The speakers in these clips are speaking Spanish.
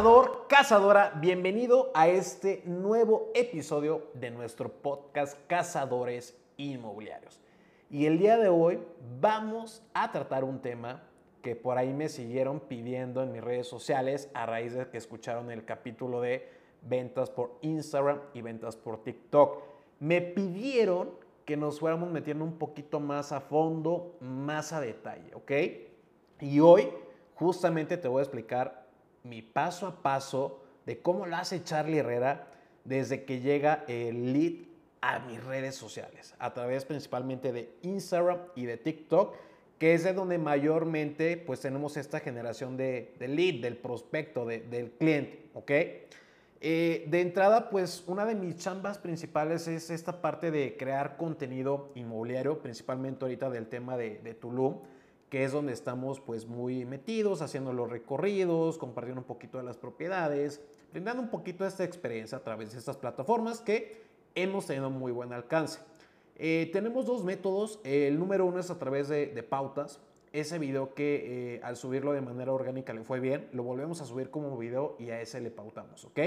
Cazador, cazadora, bienvenido a este nuevo episodio de nuestro podcast Cazadores Inmobiliarios. Y el día de hoy vamos a tratar un tema que por ahí me siguieron pidiendo en mis redes sociales a raíz de que escucharon el capítulo de ventas por Instagram y ventas por TikTok. Me pidieron que nos fuéramos metiendo un poquito más a fondo, más a detalle, ¿ok? Y hoy justamente te voy a explicar mi paso a paso de cómo lo hace Charlie Herrera desde que llega el lead a mis redes sociales, a través principalmente de Instagram y de TikTok, que es de donde mayormente pues tenemos esta generación de, lead, del prospecto, del cliente, ¿ok? Eh, de entrada, pues una de mis chambas principales es esta parte de crear contenido inmobiliario, principalmente ahorita del tema de, de Tulum que es donde estamos pues muy metidos, haciendo los recorridos, compartiendo un poquito de las propiedades, brindando un poquito de esta experiencia a través de estas plataformas que hemos tenido muy buen alcance. Eh, tenemos dos métodos, el número uno es a través de, pautas, ese video que eh, al subirlo de manera orgánica le fue bien, lo volvemos a subir como video y a ese le pautamos, ¿ok?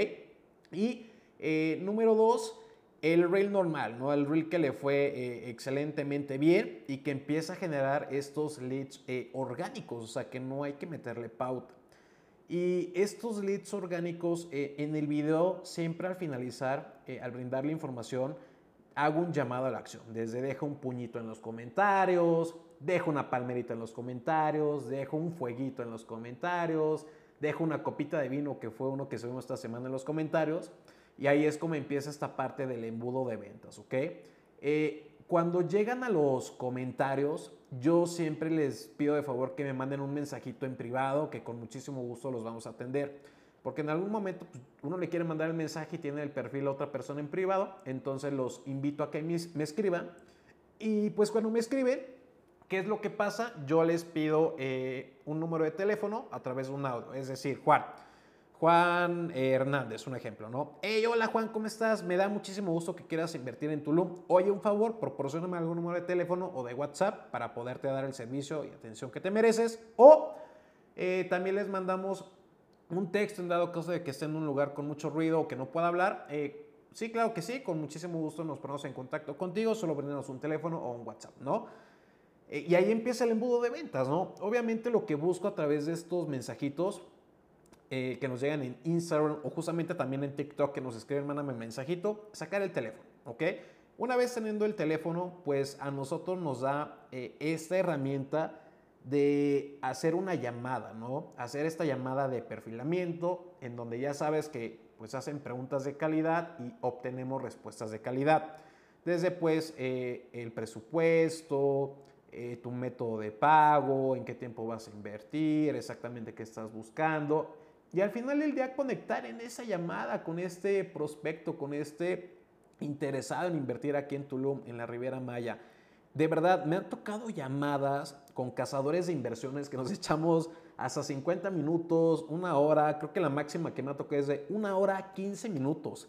Y eh, número dos, el reel normal, ¿no? El reel que le fue eh, excelentemente bien y que empieza a generar estos leads eh, orgánicos, o sea que no hay que meterle pauta. Y estos leads orgánicos eh, en el video siempre al finalizar, al brindarle información, hago un llamado a la acción. Desde dejo un puñito en los comentarios, dejo una palmerita en los comentarios, dejo un fueguito en los comentarios, dejo una copita de vino que fue uno que subimos esta semana en los comentarios. Y ahí es como empieza esta parte del embudo de ventas, ¿ok? Eh, cuando llegan a los comentarios, yo siempre les pido de favor que me manden un mensajito en privado, que con muchísimo gusto los vamos a atender. Porque en algún momento pues, uno le quiere mandar el mensaje y tiene el perfil a otra persona en privado, entonces los invito a que me, escriban. Y pues cuando me escriben, ¿qué es lo que pasa? Yo les pido eh, un número de teléfono a través de un audio. Es decir, Juan, Juan Hernández, un ejemplo, ¿no? Hey, hola Juan, ¿cómo estás? Me da muchísimo gusto que quieras invertir en Tulum. Oye, un favor, proporcioname algún número de teléfono o de WhatsApp para poderte dar el servicio y atención que te mereces. O eh, también les mandamos un texto en dado caso de que esté en un lugar con mucho ruido o que no pueda hablar. Eh, sí, claro que sí, con muchísimo gusto nos ponemos en contacto contigo, solo brindanos un teléfono o un WhatsApp, ¿no? Eh, y ahí empieza el embudo de ventas, ¿no? Obviamente lo que busco a través de estos mensajitos eh, que nos llegan en Instagram o justamente también en TikTok que nos escriben, mándame un mensajito, sacar el teléfono, ¿ok? Una vez teniendo el teléfono, pues a nosotros nos da eh, esta herramienta de hacer una llamada, ¿no? Hacer esta llamada de perfilamiento en donde ya sabes que pues hacen preguntas de calidad y obtenemos respuestas de calidad. Desde pues eh, el presupuesto, tu método de pago, en qué tiempo vas a invertir, exactamente qué estás buscando y al final del día conectar en esa llamada con este prospecto, con este interesado en invertir aquí en Tulum, en la Riviera Maya. De verdad, me han tocado llamadas con cazadores de inversiones que nos echamos hasta 50 minutos, una hora, creo que la máxima que me ha tocado es de una hora 15 minutos.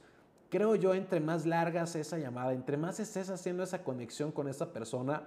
Creo yo, entre más largas esa llamada, entre más estés haciendo esa conexión con esa persona,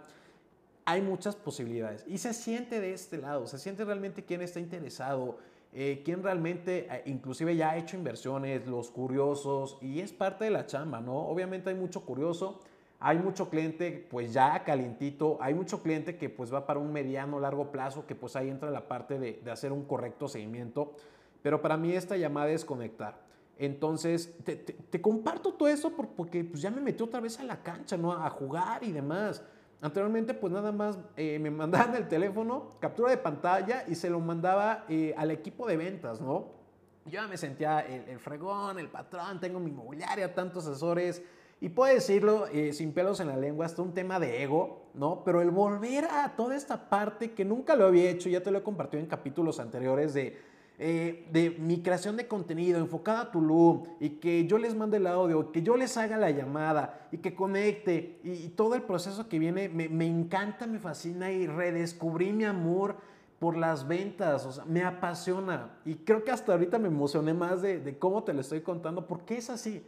hay muchas posibilidades. Y se siente de este lado, se siente realmente quien está interesado, eh, quién realmente eh, inclusive ya ha hecho inversiones, los curiosos, y es parte de la chamba, ¿no? Obviamente hay mucho curioso, hay mucho cliente pues ya calientito, hay mucho cliente que pues va para un mediano, largo plazo, que pues ahí entra la parte de, hacer un correcto seguimiento, pero para mí esta llamada es conectar. Entonces, te, comparto todo eso porque pues ya me metí otra vez a la cancha, ¿no? A jugar y demás. Anteriormente, pues nada más eh, me mandaban el teléfono, captura de pantalla y se lo mandaba eh, al equipo de ventas, ¿no? Yo ya me sentía el, fregón, el patrón, tengo mi inmobiliaria, tantos asesores. Y puedo decirlo eh, sin pelos en la lengua, hasta un tema de ego, ¿no? Pero el volver a toda esta parte que nunca lo había hecho, ya te lo he compartido en capítulos anteriores de eh, de mi creación de contenido enfocada a Tulum y que yo les mande el audio, que yo les haga la llamada y que conecte y, todo el proceso que viene me, encanta, me fascina y redescubrí mi amor por las ventas, o sea, me apasiona y creo que hasta ahorita me emocioné más de, de cómo te lo estoy contando porque es así,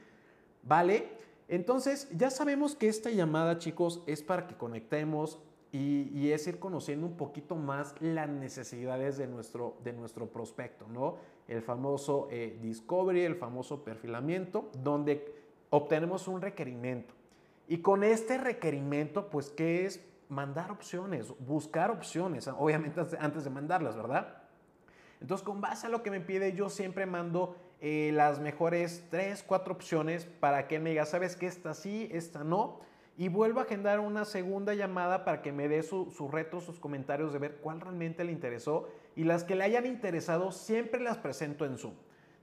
¿vale? Entonces ya sabemos que esta llamada chicos es para que conectemos, y, es ir conociendo un poquito más las necesidades de nuestro, de nuestro prospecto, ¿no? el famoso eh, discovery, el famoso perfilamiento, donde obtenemos un requerimiento. Y con este requerimiento, pues, ¿qué es? Mandar opciones, buscar opciones, obviamente antes de mandarlas, ¿verdad? Entonces, con base a lo que me pide, yo siempre mando eh, las mejores tres, cuatro opciones para que me diga, ¿sabes qué? Esta sí, esta no. Y vuelvo a agendar una segunda llamada para que me dé sus su retos, sus comentarios de ver cuál realmente le interesó. Y las que le hayan interesado, siempre las presento en Zoom.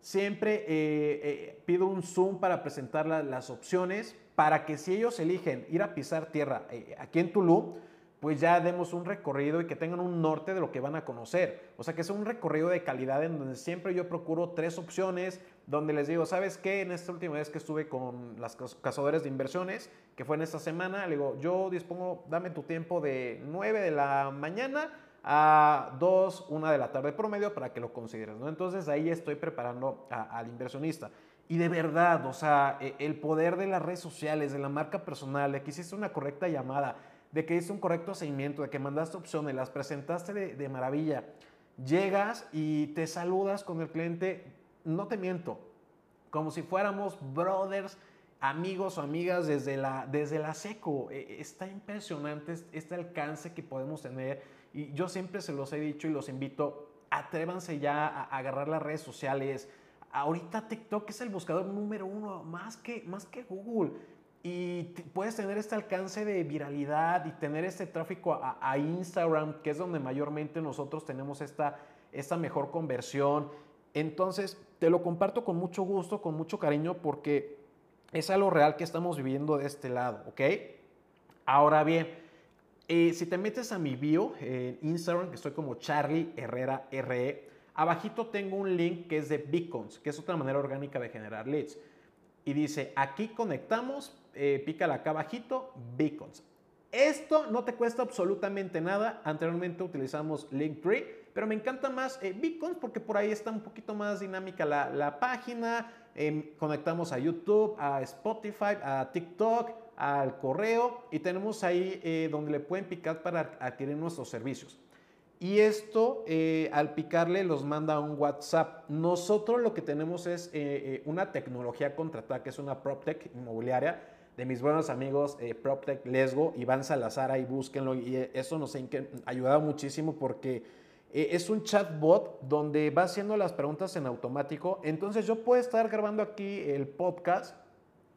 Siempre eh, eh, pido un Zoom para presentar las opciones para que si ellos eligen ir a pisar tierra eh, aquí en Tulum, pues ya demos un recorrido y que tengan un norte de lo que van a conocer. O sea, que sea un recorrido de calidad en donde siempre yo procuro tres opciones, donde les digo, ¿sabes qué? En esta última vez que estuve con las cazadores de inversiones, que fue en esta semana, le digo, yo dispongo, dame tu tiempo de 9 de la mañana a 2, 1 de la tarde promedio para que lo consideres, ¿no? Entonces ahí estoy preparando al inversionista. Y de verdad, o sea, e, el poder de las redes sociales, de la marca personal, de que hiciste una correcta llamada, de que hiciste un correcto seguimiento, de que mandaste opciones, las presentaste de, de maravilla, llegas y te saludas con el cliente, no te miento, como si fuéramos brothers, amigos o amigas desde la, desde la seco. E, está impresionante este alcance que podemos tener y yo siempre se los he dicho y los invito, atrévanse ya a agarrar las redes sociales. Ahorita TikTok es el buscador número uno, más que, más que Google. Y puedes tener este alcance de viralidad y tener este tráfico a, Instagram, que es donde mayormente nosotros tenemos esta, esta mejor conversión. Entonces, te lo comparto con mucho gusto, con mucho cariño, porque es algo real que estamos viviendo de este lado, ¿ok? Ahora bien, eh, si te metes a mi bio en Instagram, que estoy como Charlie Herrera RE, abajito tengo un link que es de Beacons, que es otra manera orgánica de generar leads. Y dice, aquí conectamos, eh, pícala acá abajito, Beacons. Esto no te cuesta absolutamente nada. Anteriormente utilizamos Linktree, pero me encanta más eh, Beacons porque por ahí está un poquito más dinámica la, la página. Em, conectamos a YouTube, a Spotify, a TikTok, al correo y tenemos ahí eh, donde le pueden picar para adquirir nuestros servicios. Y esto, eh, al picarle, los manda a un WhatsApp. Nosotros lo que tenemos es eh, una tecnología contratada, que es una PropTech inmobiliaria, de mis buenos amigos PropTech Lesgo, Iván Salazar, ahí búsquenlo. Y eso nos ha ayudado muchísimo porque es un chatbot donde va haciendo las preguntas en automático. Entonces yo puedo estar grabando aquí el podcast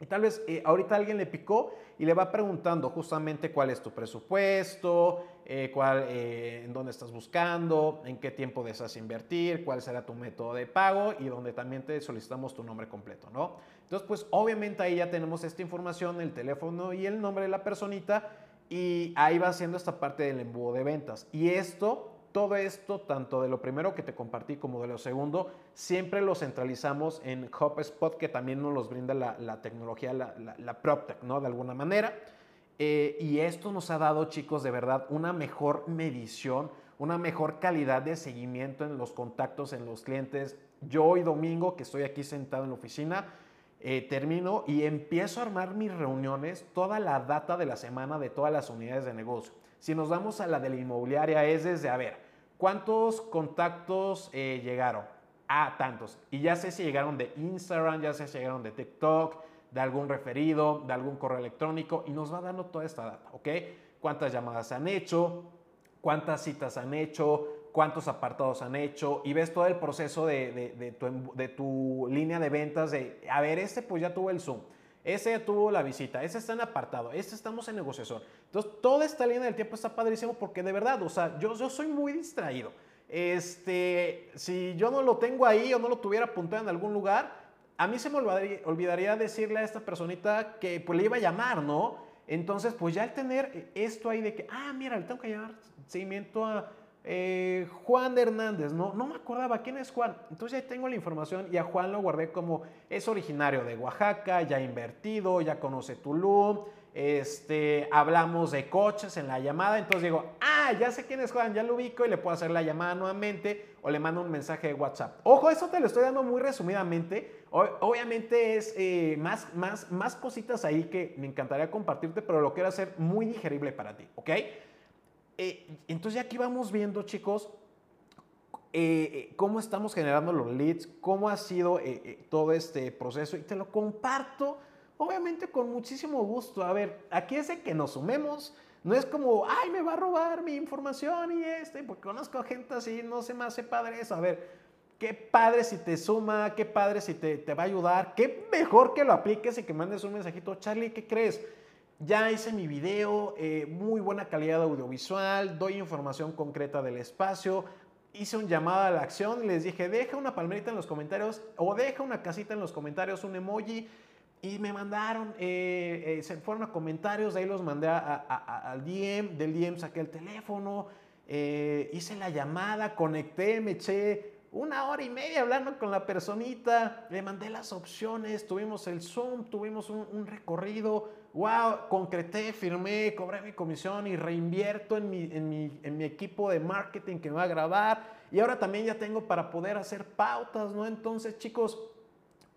y tal vez eh, ahorita alguien le picó y le va preguntando justamente cuál es tu presupuesto, eh, cuál, eh, en dónde estás buscando, en qué tiempo deseas invertir, cuál será tu método de pago y donde también te solicitamos tu nombre completo, ¿no? Entonces, pues obviamente ahí ya tenemos esta información, el teléfono y el nombre de la personita y ahí va haciendo esta parte del embudo de ventas. Y esto todo esto, tanto de lo primero que te compartí como de lo segundo, siempre lo centralizamos en HubSpot, que también nos los brinda la, tecnología, la, la, PropTech, ¿no? De alguna manera. Eh, y esto nos ha dado, chicos, de verdad, una mejor medición, una mejor calidad de seguimiento en los contactos, en los clientes. Yo hoy domingo, que estoy aquí sentado en la oficina, eh, termino y empiezo a armar mis reuniones, toda la data de la semana de todas las unidades de negocio. Si nos vamos a la de la inmobiliaria, es desde, a ver, ¿cuántos contactos eh, llegaron? Ah, tantos. Y ya sé si llegaron de Instagram, ya sé si llegaron de TikTok, de algún referido, de algún correo electrónico, y nos va dando toda esta data, ¿ok? ¿Cuántas llamadas han hecho? ¿Cuántas citas han hecho? cuántos apartados han hecho y ves todo el proceso de, de, tu, de, tu, línea de ventas de, a ver, este pues ya tuvo el Zoom, ese tuvo la visita, ese está en apartado, este estamos en negociación. Entonces, toda esta línea del tiempo está padrísimo porque de verdad, o sea, yo, yo soy muy distraído. Este, si yo no lo tengo ahí o no lo tuviera apuntado en algún lugar, a mí se me olvidaría, decirle a esta personita que pues le iba a llamar, ¿no? Entonces, pues ya al tener esto ahí de que, ah, mira, le tengo que llevar seguimiento a eh, Juan Hernández, no, no me acordaba quién es Juan. Entonces ya tengo la información y a Juan lo guardé como es originario de Oaxaca, ya invertido, ya conoce Tulum. Este, hablamos de coches en la llamada, entonces digo, ah, ya sé quién es Juan, ya lo ubico y le puedo hacer la llamada nuevamente o le mando un mensaje de WhatsApp. Ojo, eso te lo estoy dando muy resumidamente. obviamente es eh, más, más, más cositas ahí que me encantaría compartirte, pero lo quiero hacer muy digerible para ti, ¿ok? Eh, entonces aquí vamos viendo, chicos, eh, cómo estamos generando los leads, cómo ha sido todo este proceso y te lo comparto, obviamente con muchísimo gusto. A ver, aquí es de que nos sumemos. No es como, ay, me va a robar mi información y este, porque conozco gente así, no se me hace padre eso. A ver, qué padre si te suma, qué padre si te, te va a ayudar, qué mejor que lo apliques y que mandes un mensajito, Charlie, ¿qué crees? Ya hice mi video, eh, muy buena calidad audiovisual, doy información concreta del espacio, hice un llamado a la acción y les dije, deja una palmerita en los comentarios o deja una casita en los comentarios, un emoji. Y me mandaron, eh, eh, se fueron a comentarios, de ahí los mandé al DM, del DM saqué el teléfono, hice la llamada, conecté, me eché una hora y media hablando con la personita, le mandé las opciones, tuvimos el Zoom, tuvimos un recorrido, wow, concreté, firmé, cobré mi comisión y reinvierto en mi, en mi, en mi equipo de marketing que me va a grabar. Y ahora también ya tengo para poder hacer pautas, ¿no? Entonces, chicos,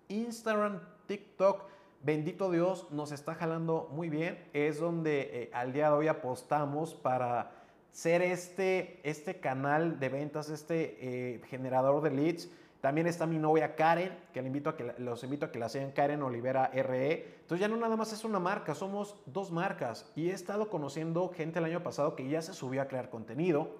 Instagram, TikTok, bendito Dios, nos está jalando muy bien. Es donde eh, al día de hoy apostamos para ser este, este canal de ventas, este eh, generador de leads también está mi novia Karen, que le invito a que, los invito a que la sigan Karen Olivera RE. Entonces ya no nada más es una marca, somos dos marcas. Y he estado conociendo gente el año pasado que ya se subió a crear contenido.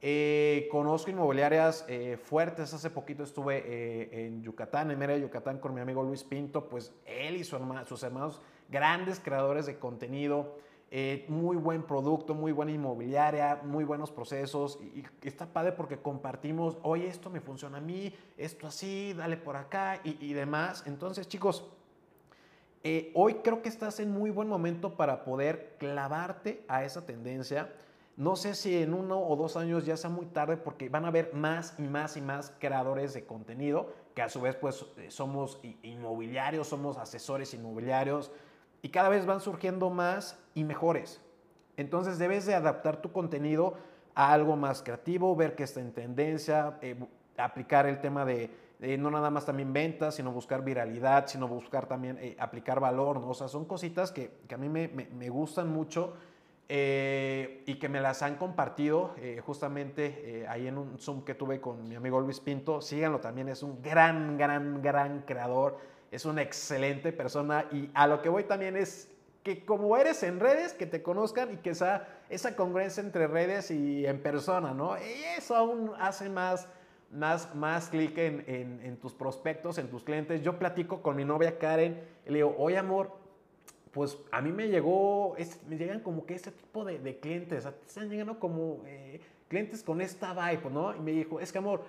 Eh, conozco inmobiliarias eh, fuertes. Hace poquito estuve eh, en Yucatán, en Mérida, Yucatán, con mi amigo Luis Pinto. Pues él y su sus hermanos, grandes creadores de contenido. Eh, muy buen producto, muy buena inmobiliaria, muy buenos procesos y, está padre porque compartimos, oye, esto me funciona a mí, esto así, dale por acá y, demás. Entonces, chicos, eh, hoy creo que estás en muy buen momento para poder clavarte a esa tendencia. No sé si en uno o dos años ya sea muy tarde porque van a haber más y más y más creadores de contenido que a su vez pues eh, somos inmobiliarios, somos asesores inmobiliarios, y cada vez van surgiendo más y mejores. Entonces debes de adaptar tu contenido a algo más creativo, ver que está en tendencia, eh, aplicar el tema de, no nada más también ventas, sino buscar viralidad, sino buscar también eh, aplicar valor, ¿no? O sea, son cositas que, que a mí me, me, gustan mucho eh, y que me las han compartido justamente ahí en un Zoom que tuve con mi amigo Luis Pinto. Síganlo también, es un gran, gran, gran creador es una excelente persona y a lo que voy también es que como eres en redes, que te conozcan y que esa, esa congruencia entre redes y en persona, ¿no? Y eso aún hace más, más, más clic en, en, tus prospectos, en tus clientes. Yo platico con mi novia Karen le digo, oye amor, pues a mí me llegó, me llegan como que este tipo de, de clientes, están llegando como eh, clientes con esta vibe, ¿no? Y me dijo, es que amor,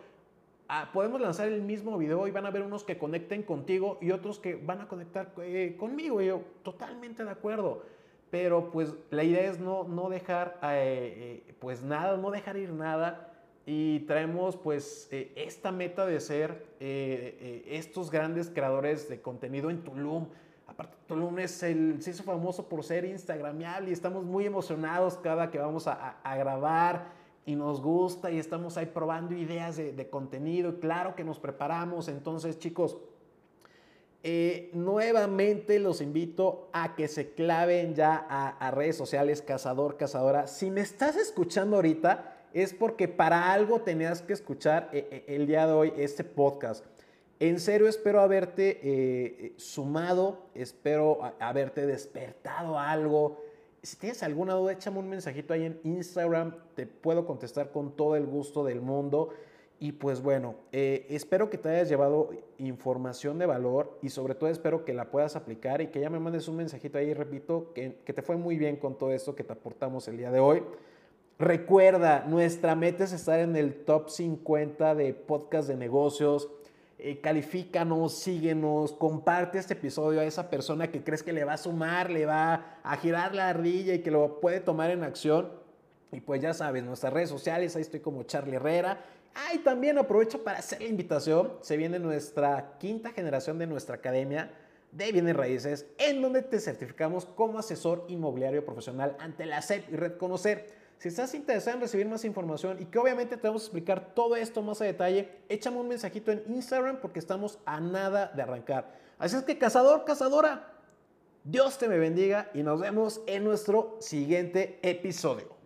Ah, podemos lanzar el mismo video y van a ver unos que conecten contigo y otros que van a conectar eh, conmigo. Y yo, totalmente de acuerdo. Pero pues la idea es no, no dejar eh, eh, pues nada, no dejar ir nada. Y traemos pues esta meta de ser estos grandes creadores de contenido en Tulum. Aparte, Tulum es el, se hizo famoso por ser instagramiable y estamos muy emocionados cada que vamos a grabar y nos gusta y estamos ahí probando ideas de, contenido. Claro que nos preparamos. Entonces, chicos, eh, nuevamente los invito a que se claven ya a, redes sociales, cazador, cazadora. Si me estás escuchando ahorita, es porque para algo tenías que escuchar eh, eh, el día de hoy este podcast. En serio, espero haberte sumado, espero haberte despertado algo si tienes alguna duda, échame un mensajito ahí en Instagram. Te puedo contestar con todo el gusto del mundo. Y pues bueno, eh, espero que te hayas llevado información de valor y sobre todo espero que la puedas aplicar y que ya me mandes un mensajito ahí, repito, que, que te fue muy bien con todo esto que te aportamos el día de hoy. Recuerda, nuestra meta es estar en el top 50 de podcast de negocios eh, califícanos, síguenos, comparte este episodio a esa persona que crees que le va a sumar, le va a girar la ardilla y que lo puede tomar en acción. Y pues ya sabes, nuestras redes sociales, ahí estoy como Charlie Herrera. Ah, también aprovecho para hacer la invitación. Se viene nuestra quinta generación de nuestra academia de bienes raíces, en donde te certificamos como asesor inmobiliario profesional ante la SEP y Red Conocer. Si estás interesado en recibir más información y que obviamente te vamos a explicar todo esto más a detalle, échame un mensajito en Instagram porque estamos a nada de arrancar. Así es que cazador, cazadora, Dios te me bendiga y nos vemos en nuestro siguiente episodio.